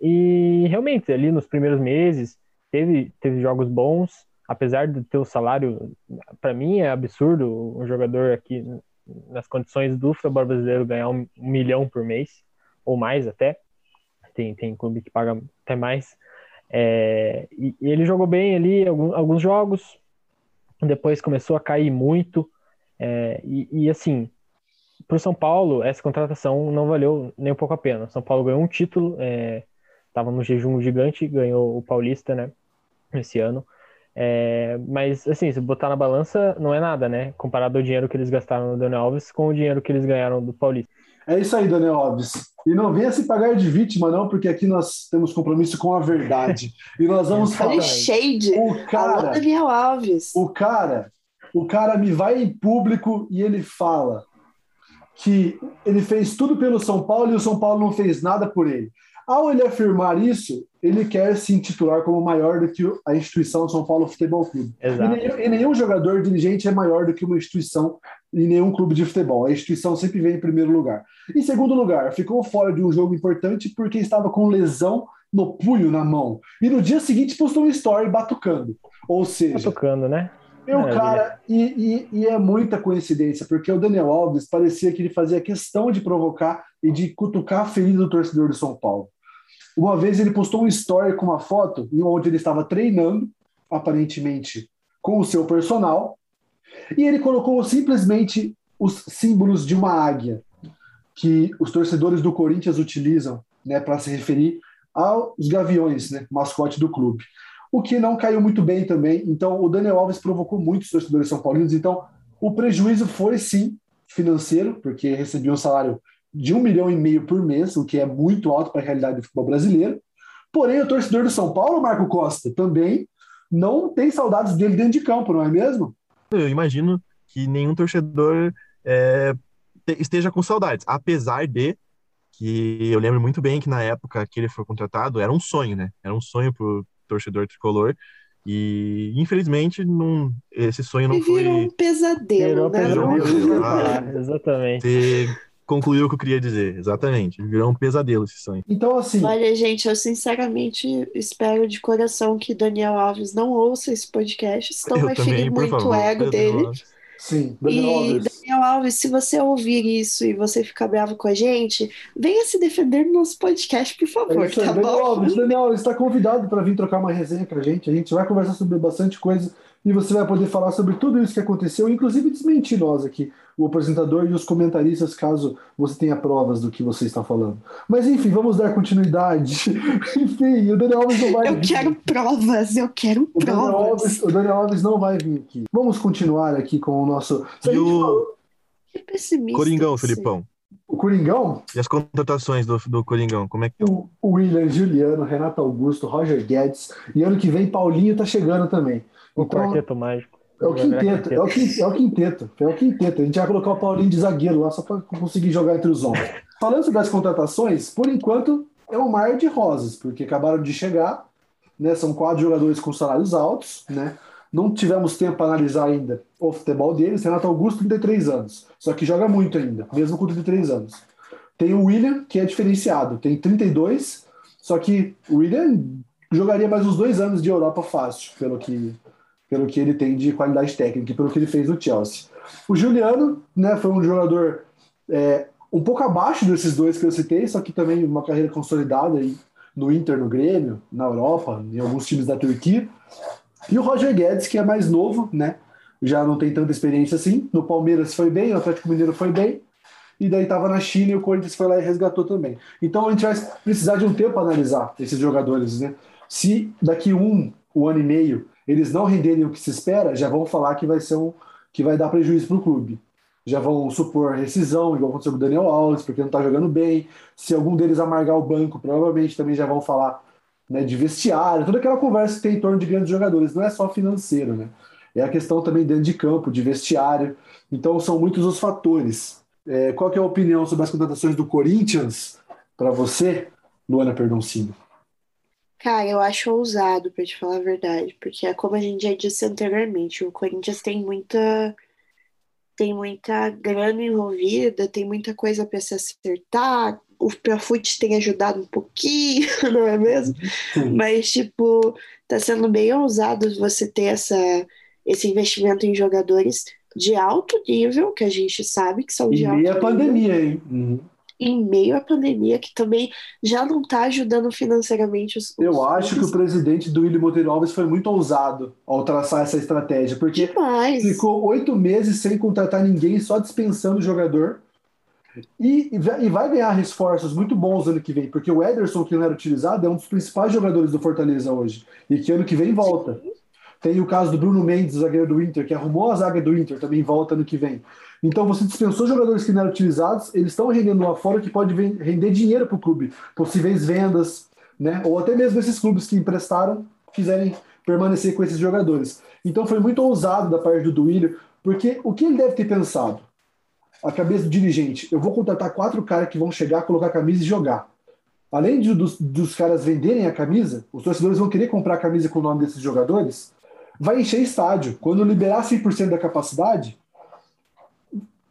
E realmente ali nos primeiros meses teve teve jogos bons, apesar de ter o salário, para mim é absurdo um jogador aqui nas condições do futebol brasileiro ganhar um, um milhão por mês ou mais até. Tem, tem clube que paga até mais. É, e, e, ele jogou bem ali alguns, alguns jogos, depois começou a cair muito. É, e, e, assim, para o São Paulo, essa contratação não valeu nem um pouco a pena. São Paulo ganhou um título, estava é, no jejum gigante, ganhou o Paulista, né, esse ano. É, mas, assim, se botar na balança, não é nada, né? Comparado ao dinheiro que eles gastaram no Daniel Alves com o dinheiro que eles ganharam do Paulista. É isso aí, Daniel Alves. E não venha se pagar de vítima, não, porque aqui nós temos compromisso com a verdade. E nós vamos falar. shade. O cara, Daniel Alves. O cara, o cara me vai em público e ele fala que ele fez tudo pelo São Paulo e o São Paulo não fez nada por ele. Ao ele afirmar isso, ele quer se intitular como maior do que a instituição São Paulo Futebol Clube. E nenhum, e nenhum, jogador dirigente é maior do que uma instituição e nenhum clube de futebol. A instituição sempre vem em primeiro lugar. Em segundo lugar, ficou fora de um jogo importante porque estava com lesão no punho na mão. E no dia seguinte postou um story batucando. Ou seja. Batucando, né? E o cara, e, e, e, é muita coincidência, porque o Daniel Alves parecia que ele fazia questão de provocar e de cutucar a ferida do torcedor do São Paulo. Uma vez ele postou um story com uma foto onde ele estava treinando, aparentemente com o seu personal, e ele colocou simplesmente os símbolos de uma águia que os torcedores do Corinthians utilizam né, para se referir aos gaviões, né, mascote do clube. O que não caiu muito bem também. Então, o Daniel Alves provocou muitos torcedores são paulinos. Então, o prejuízo foi sim financeiro, porque recebia um salário de um milhão e meio por mês, o que é muito alto para a realidade do futebol brasileiro. Porém, o torcedor do São Paulo, Marco Costa, também não tem saudades dele dentro de campo, não é mesmo? Eu imagino que nenhum torcedor é, esteja com saudades, apesar de que eu lembro muito bem que na época que ele foi contratado era um sonho, né? Era um sonho torcedor tricolor. E infelizmente não, esse sonho não foi. Virou um pesadelo, né? Virou um pesadelo. Ah, exatamente concluiu o que eu queria dizer, exatamente. Virou um pesadelo esse sonho. Então, assim. Olha, gente, eu sinceramente espero de coração que Daniel Alves não ouça esse podcast, senão eu vai também, ferir muito favor, o ego dele. Alves. Sim, Daniel e, Alves. Daniel Alves, se você ouvir isso e você ficar bravo com a gente, venha se defender no nosso podcast, por favor, é tá Daniel bom? Alves, Daniel Alves está convidado para vir trocar uma resenha com a gente. A gente vai conversar sobre bastante coisa e você vai poder falar sobre tudo isso que aconteceu, inclusive desmentir nós aqui, o apresentador e os comentaristas, caso você tenha provas do que você está falando. Mas enfim, vamos dar continuidade. enfim, o Daniel Alves não vai Eu vir. quero provas, eu quero o provas. Daniel Alves, o Daniel Alves não vai vir aqui. Vamos continuar aqui com o nosso. E o... Que pessimista. Coringão, Felipão. O Coringão? E as contratações do, do Coringão, como é que o, o William Juliano, Renato Augusto, Roger Guedes, e ano que vem Paulinho tá chegando também. O então, quarteto mágico. É o quinteto, é o quinteto, é o quinteto, é o quinteto. A gente vai colocar o Paulinho de zagueiro lá só para conseguir jogar entre os ombros. Falando sobre as contratações, por enquanto é um mar de rosas, porque acabaram de chegar, né? São quatro jogadores com salários altos, né? Não tivemos tempo para analisar ainda o futebol deles. Renato Augusto, 33 anos, só que joga muito ainda, mesmo com 33 anos. Tem o William, que é diferenciado, tem 32, só que o William jogaria mais uns dois anos de Europa fácil, pelo que, pelo que ele tem de qualidade técnica pelo que ele fez no Chelsea. O Juliano né, foi um jogador é, um pouco abaixo desses dois que eu citei, só que também uma carreira consolidada aí no Inter, no Grêmio, na Europa, em alguns times da Turquia. E o Roger Guedes, que é mais novo, né? Já não tem tanta experiência assim. No Palmeiras foi bem, no Atlético Mineiro foi bem. E daí estava na China e o Corinthians foi lá e resgatou também. Então a gente vai precisar de um tempo para analisar esses jogadores, né? Se daqui um, um ano e meio, eles não renderem o que se espera, já vão falar que vai ser um que vai dar prejuízo para o clube. Já vão supor rescisão, igual aconteceu com o Daniel Alves, porque não está jogando bem. Se algum deles amargar o banco, provavelmente também já vão falar né, de vestiário, toda aquela conversa que tem em torno de grandes jogadores, não é só financeiro, né? É a questão também dentro de campo, de vestiário. Então são muitos os fatores. É, qual é a opinião sobre as contratações do Corinthians para você, Luana Perdoncini? Cara, eu acho ousado, para te falar a verdade, porque é como a gente já disse anteriormente, o Corinthians tem muita tem muita grana envolvida, tem muita coisa para se acertar, o Profut tem ajudado um pouquinho, não é mesmo? Sim. Mas, tipo, tá sendo bem ousado você ter essa, esse investimento em jogadores de alto nível, que a gente sabe que são de em alto meio nível. à pandemia, hein? Uhum. Em meio à pandemia, que também já não está ajudando financeiramente os. os Eu acho que o presidente do William Monteiro Alves foi muito ousado ao traçar essa estratégia, porque Demais. ficou oito meses sem contratar ninguém, só dispensando o jogador e, e vai ganhar reforços muito bons ano que vem, porque o Ederson, que não era utilizado, é um dos principais jogadores do Fortaleza hoje. E que ano que vem volta. Tem o caso do Bruno Mendes, zagueiro do Inter, que arrumou a zaga do Inter, também volta ano que vem. Então você dispensou jogadores que não eram utilizados, eles estão rendendo lá fora que pode render dinheiro para o clube, possíveis vendas, né? Ou até mesmo esses clubes que emprestaram quiserem permanecer com esses jogadores. Então foi muito ousado da parte do Duílio, porque o que ele deve ter pensado? A cabeça do dirigente, eu vou contratar quatro caras que vão chegar, colocar a camisa e jogar. Além de, dos, dos caras venderem a camisa, os torcedores vão querer comprar a camisa com o nome desses jogadores, vai encher estádio. Quando liberar 100% da capacidade,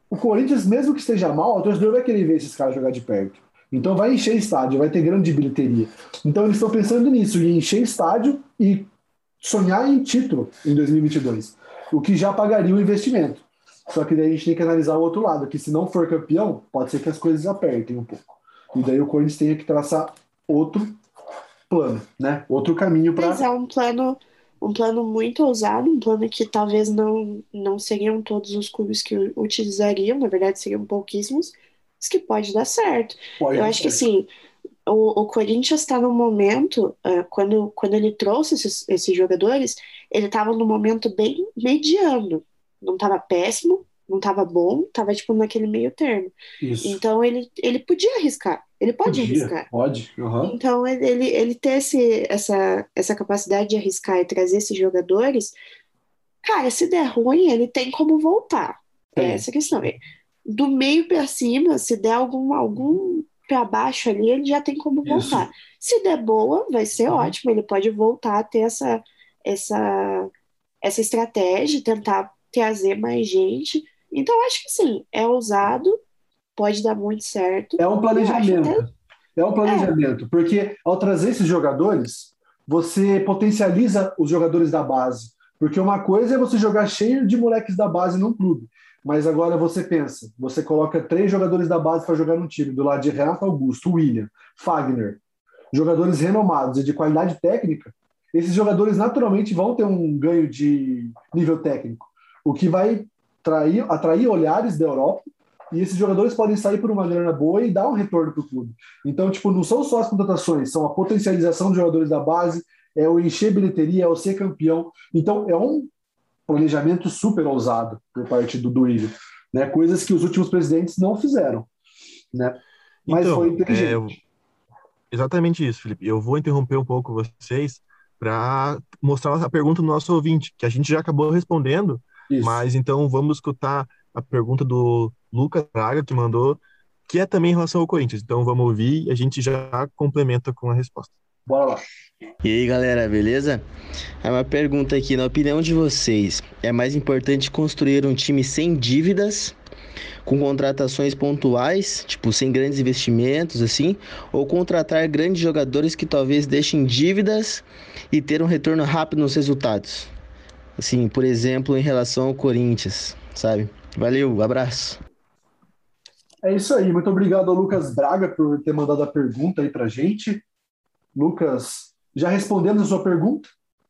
o Corinthians, mesmo que esteja mal, o torcedor vai querer ver esses caras jogar de perto. Então vai encher estádio, vai ter grande bilheteria. Então eles estão pensando nisso, em encher estádio e sonhar em título em 2022, o que já pagaria o investimento. Só que daí a gente tem que analisar o outro lado, que se não for campeão, pode ser que as coisas apertem um pouco. E daí o Corinthians tenha que traçar outro plano, né? Outro caminho para. Mas é um plano, um plano muito ousado, um plano que talvez não, não seriam todos os clubes que utilizariam, na verdade seriam pouquíssimos, mas que pode dar certo. Pode Eu dar acho que certo. assim, o, o Corinthians está num momento, uh, quando, quando ele trouxe esses, esses jogadores, ele estava num momento bem mediano não estava péssimo, não estava bom, estava tipo naquele meio termo. Isso. Então ele, ele podia arriscar, ele pode Podia, arriscar. Pode. uhum. Então ele, ele, ter esse, essa, essa capacidade de arriscar e trazer esses jogadores, cara, se der ruim, ele tem como voltar. É Tem. essa a questão. Do meio para cima, se der algum, algum para baixo ali, ele já tem como Isso. voltar. Se der boa, vai ser Uhum. ótimo, ele pode voltar a ter essa, essa, essa estratégia, tentar trazer mais gente. Então, acho que sim, é ousado, pode dar muito certo. É um planejamento. até- É um planejamento, porque ao trazer esses jogadores, você potencializa os jogadores da base. Porque uma coisa é você jogar cheio de moleques da base num clube, mas agora você pensa, você coloca três jogadores da base para jogar num time, do lado de Renato Augusto, William, Fagner, jogadores renomados e de qualidade técnica, esses jogadores naturalmente vão ter um ganho de nível técnico, o que vai trair, atrair olhares da Europa e esses jogadores podem sair por uma grana boa e dar um retorno para o clube. Então, tipo, não são só as contratações, são a potencialização de jogadores da base, é o encher bilheteria, é o ser campeão. Então, é um planejamento super ousado por parte do Duílio, né? Coisas que os últimos presidentes não fizeram, né? Mas Então, foi é, inteligente. eu- exatamente isso, Felipe. Eu vou interromper um pouco vocês para mostrar a pergunta do nosso ouvinte, que a gente já acabou respondendo, Isso. mas então vamos escutar a pergunta do Lucas Braga, que mandou, que é também em relação ao Corinthians. Então vamos ouvir e a gente já complementa com a resposta. Bora lá. E aí, galera, beleza? É uma pergunta aqui, na opinião de vocês, é mais importante construir um time sem dívidas, com contratações pontuais, tipo, sem grandes investimentos, assim, ou contratar grandes jogadores que talvez deixem dívidas e ter um retorno rápido nos resultados? Assim, por exemplo, em relação ao Corinthians, sabe? Valeu, abraço. É isso aí, muito obrigado ao Lucas Braga por ter mandado a pergunta aí pra gente. Lucas, já respondemos a sua pergunta,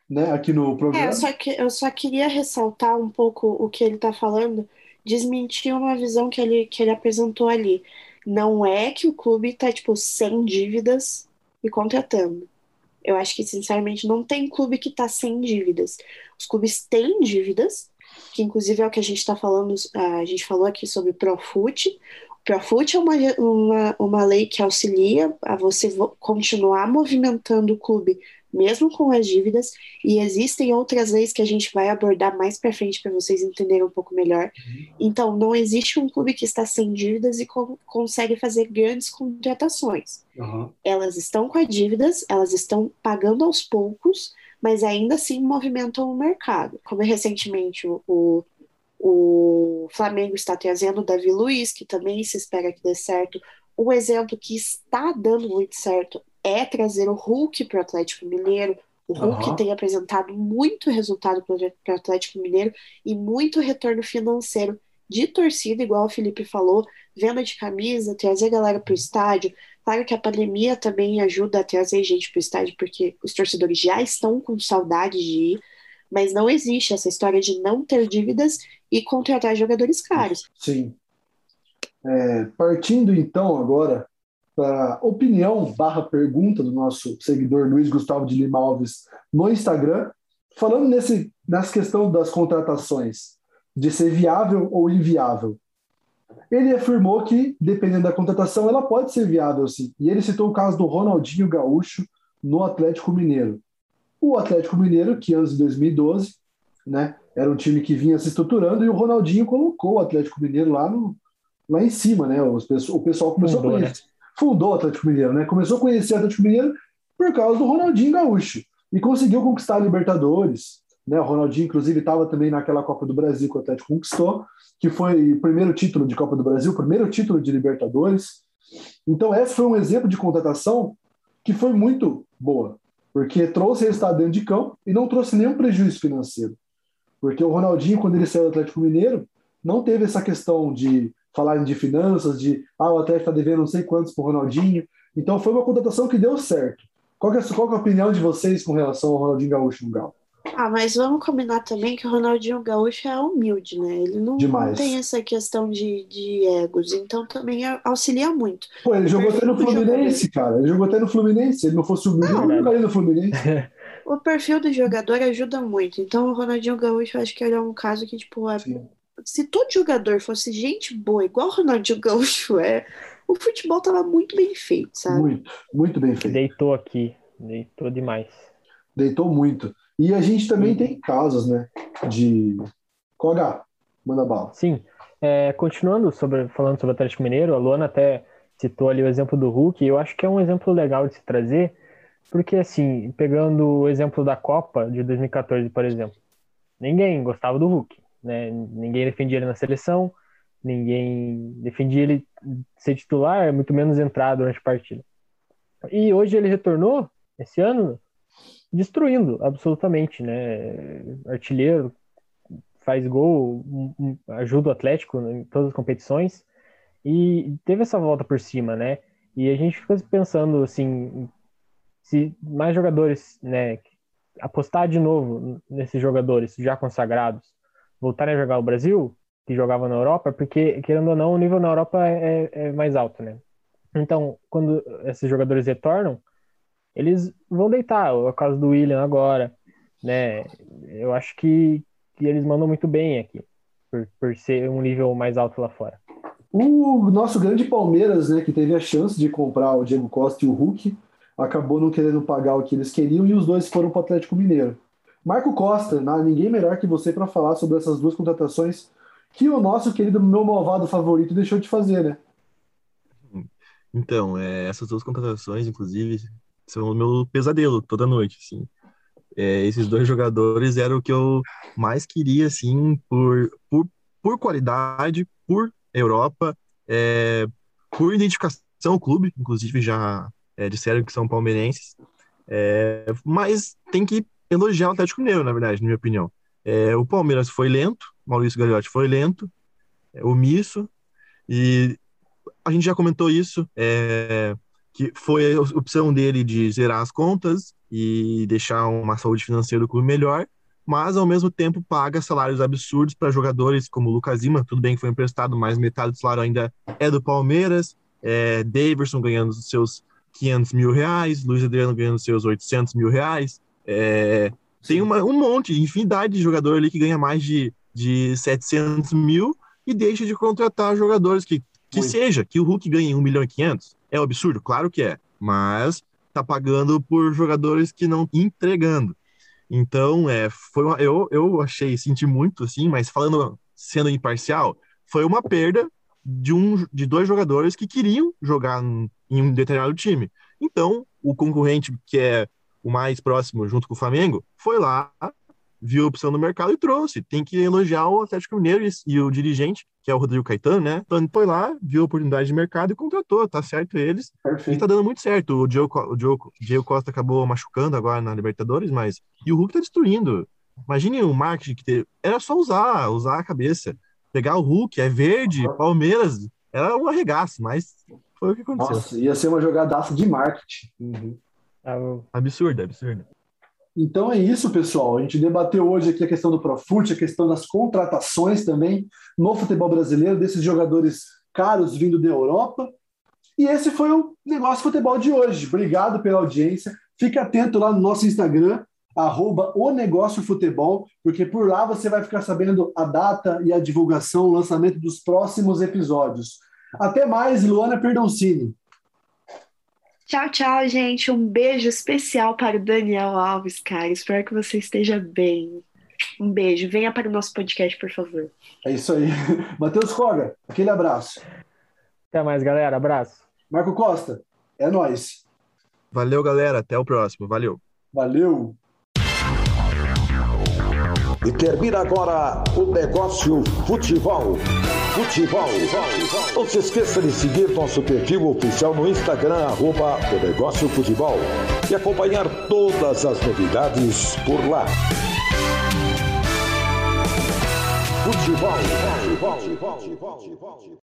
né, aqui no programa. É, eu só, que, eu só queria ressaltar um pouco o que ele está falando, desmentir uma visão que ele, que ele apresentou ali. Não é que o clube está, tipo, sem dívidas e contratando. Eu acho que, sinceramente, não tem clube que está sem dívidas. Os clubes têm dívidas, que inclusive é o que a gente está falando, a gente falou aqui sobre Profut. O Profut é uma, uma, uma lei que auxilia a você continuar movimentando o clube mesmo com as dívidas, e existem outras leis que a gente vai abordar mais para frente para vocês entenderem um pouco melhor. Então, não existe um clube que está sem dívidas e co consegue fazer grandes contratações. Uhum. Elas estão com as dívidas, elas estão pagando aos poucos, mas ainda assim movimentam o mercado. Como recentemente o, o Flamengo está trazendo o Davi Luiz, que também se espera que dê certo. Um exemplo que está dando muito certo é trazer o Hulk para o Atlético Mineiro. O Hulk Uhum. tem apresentado muito resultado para o Atlético Mineiro e muito retorno financeiro de torcida, igual o Felipe falou, venda de camisa, trazer galera para o estádio. Claro que a pandemia também ajuda a trazer gente para o estádio, porque os torcedores já estão com saudade de ir, mas não existe essa história de não ter dívidas e contratar jogadores caros. Sim. É, partindo então agora a opinião barra pergunta do nosso seguidor Luiz Gustavo de Lima Alves no Instagram, falando nesse, nessa questão das contratações, de ser viável ou inviável. Ele afirmou que, dependendo da contratação, ela pode ser viável sim. E ele citou o caso do Ronaldinho Gaúcho no Atlético Mineiro. O Atlético Mineiro, que antes de 2012, né, era um time que vinha se estruturando, e o Ronaldinho colocou o Atlético Mineiro lá, no, lá em cima, né? O pessoal começou Fundou, a conhecer. Fundou o Atlético Mineiro, né? Começou a conhecer o Atlético Mineiro por causa do Ronaldinho Gaúcho. E conseguiu conquistar a Libertadores. Né? O Ronaldinho, inclusive, estava também naquela Copa do Brasil que o Atlético conquistou, que foi o primeiro título de Copa do Brasil, primeiro título de Libertadores. Então, esse foi um exemplo de contratação que foi muito boa, porque trouxe resultado dentro de campo e não trouxe nenhum prejuízo financeiro. Porque o Ronaldinho, quando ele saiu do Atlético Mineiro, não teve essa questão de falarem de finanças, de ah, o Atlético está devendo não sei quantos para o Ronaldinho. Então foi uma contratação que deu certo. Qual que, é, qual que é a opinião de vocês com relação ao Ronaldinho Gaúcho no Galo? Ah, mas vamos combinar também que o Ronaldinho Gaúcho é humilde, né? Ele não, tem essa questão de, de egos, então também auxilia muito. Pô, ele jogou até no Fluminense, cara. Ele jogou até no Fluminense. Se ele não fosse humilde, Não, ele não caía no Fluminense. O perfil do jogador ajuda muito. Então, o Ronaldinho Gaúcho, eu acho que ele é um caso que, tipo, é- Sim. Se todo jogador fosse gente boa, igual o Ronaldinho Gaúcho é, o futebol tava muito bem feito, sabe? Muito, muito bem feito. Deitou aqui. Deitou demais. Deitou muito. E a gente também tem casos, né? De. Koga, manda bala. Sim. É, continuando sobre, falando sobre o Atlético Mineiro, a Luana até citou ali o exemplo do Hulk, e eu acho que é um exemplo legal de se trazer, porque assim, pegando o exemplo da Copa de 2014, por exemplo, ninguém gostava do Hulk, né? Ninguém defendia ele na seleção, ninguém defendia ele ser titular, muito menos entrar durante a partida. E hoje ele retornou, esse ano, destruindo absolutamente, né? Artilheiro, faz gol, ajuda o Atlético em todas as competições e teve essa volta por cima, né? E a gente fica pensando assim, se mais jogadores, né, apostar de novo nesses jogadores já consagrados, voltarem a jogar o Brasil, que jogava na Europa, porque querendo ou não, o nível na Europa é, é mais alto, né? Então, quando esses jogadores retornam, eles vão deitar. É o caso do William agora, né? Eu acho que, que eles mandam muito bem aqui, por, por ser um nível mais alto lá fora. O nosso grande Palmeiras, né, que teve a chance de comprar o Diego Costa e o Hulk, acabou não querendo pagar o que eles queriam e os dois foram para o Atlético Mineiro. Marco Costa, há ninguém melhor que você para falar sobre essas duas contratações que o nosso querido meu malvado favorito deixou de fazer, né? Então, é, essas duas contratações, inclusive, são o meu pesadelo toda noite, assim. É, esses dois jogadores eram o que eu mais queria, assim, por, por, por qualidade, por Europa, é, por identificação ao clube, inclusive já é, disseram que são palmeirenses, é, mas tem que elogiar o Atlético Mineiro, na verdade, na minha opinião. É, o Palmeiras foi lento, Maurício Gagliotti foi lento, é, omisso, e a gente já comentou isso, é, que foi a opção dele de zerar as contas e deixar uma saúde financeira do clube melhor, mas ao mesmo tempo paga salários absurdos para jogadores como o Lucas Lima, tudo bem que foi emprestado, mas metade do salário ainda é do Palmeiras, é, Daverson ganhando seus 500 mil reais, Luiz Adriano ganhando seus 800 mil reais, é, tem uma, um monte, infinidade de jogador ali que ganha mais de, de 700 mil e deixa de contratar jogadores que, que seja, que o Hulk ganhe 1 milhão e 500. É um absurdo? Claro que é, mas tá pagando por jogadores que não entregando. Então, é, foi uma, eu, eu achei, senti muito, assim, mas falando, sendo imparcial, foi uma perda de, um, de dois jogadores que queriam jogar em um determinado time. Então, o concorrente, que é o mais próximo, junto com o Flamengo, foi lá, viu a opção no mercado e trouxe. Tem que elogiar o Atlético Mineiro e, o dirigente, que é o Rodrigo Caetano, né? Então foi lá, viu a oportunidade de mercado e contratou, tá certo eles. Perfeito. E tá dando muito certo. O Diego, o, Diego, o Diego Costa acabou machucando agora na Libertadores, mas. E o Hulk tá destruindo. Imagine o marketing que teve. Era só usar, usar a cabeça. Pegar o Hulk, é verde, Palmeiras. Era um arregaço, mas foi o que aconteceu. Nossa, ia ser uma jogadaça de marketing. Uhum. Absurdo, absurdo. Então é isso, pessoal. A gente debateu hoje aqui a questão do Profut, a questão das contratações também no futebol brasileiro, desses jogadores caros vindo da Europa. E esse foi o Negócio Futebol de hoje. Obrigado pela audiência. Fique atento lá no nosso Instagram, arroba o Negócio Futebol, porque por lá você vai ficar sabendo a data e a divulgação, o lançamento dos próximos episódios. Até mais, Luana Perdoncini. Tchau, tchau, gente. Um beijo especial para o Daniel Alves, cara. Espero que você esteja bem. Um beijo. Venha para o nosso podcast, por favor. É isso aí. Matheus Koga, aquele abraço. Até mais, galera. Abraço. Marco Costa, é nós. Valeu, galera. Até o próximo. Valeu. Valeu. E termina agora o negócio futebol. Futebol. Não se esqueça de seguir nosso perfil oficial no Instagram, arroba o negócio futebol. E acompanhar todas as novidades por lá. Futebol. futebol.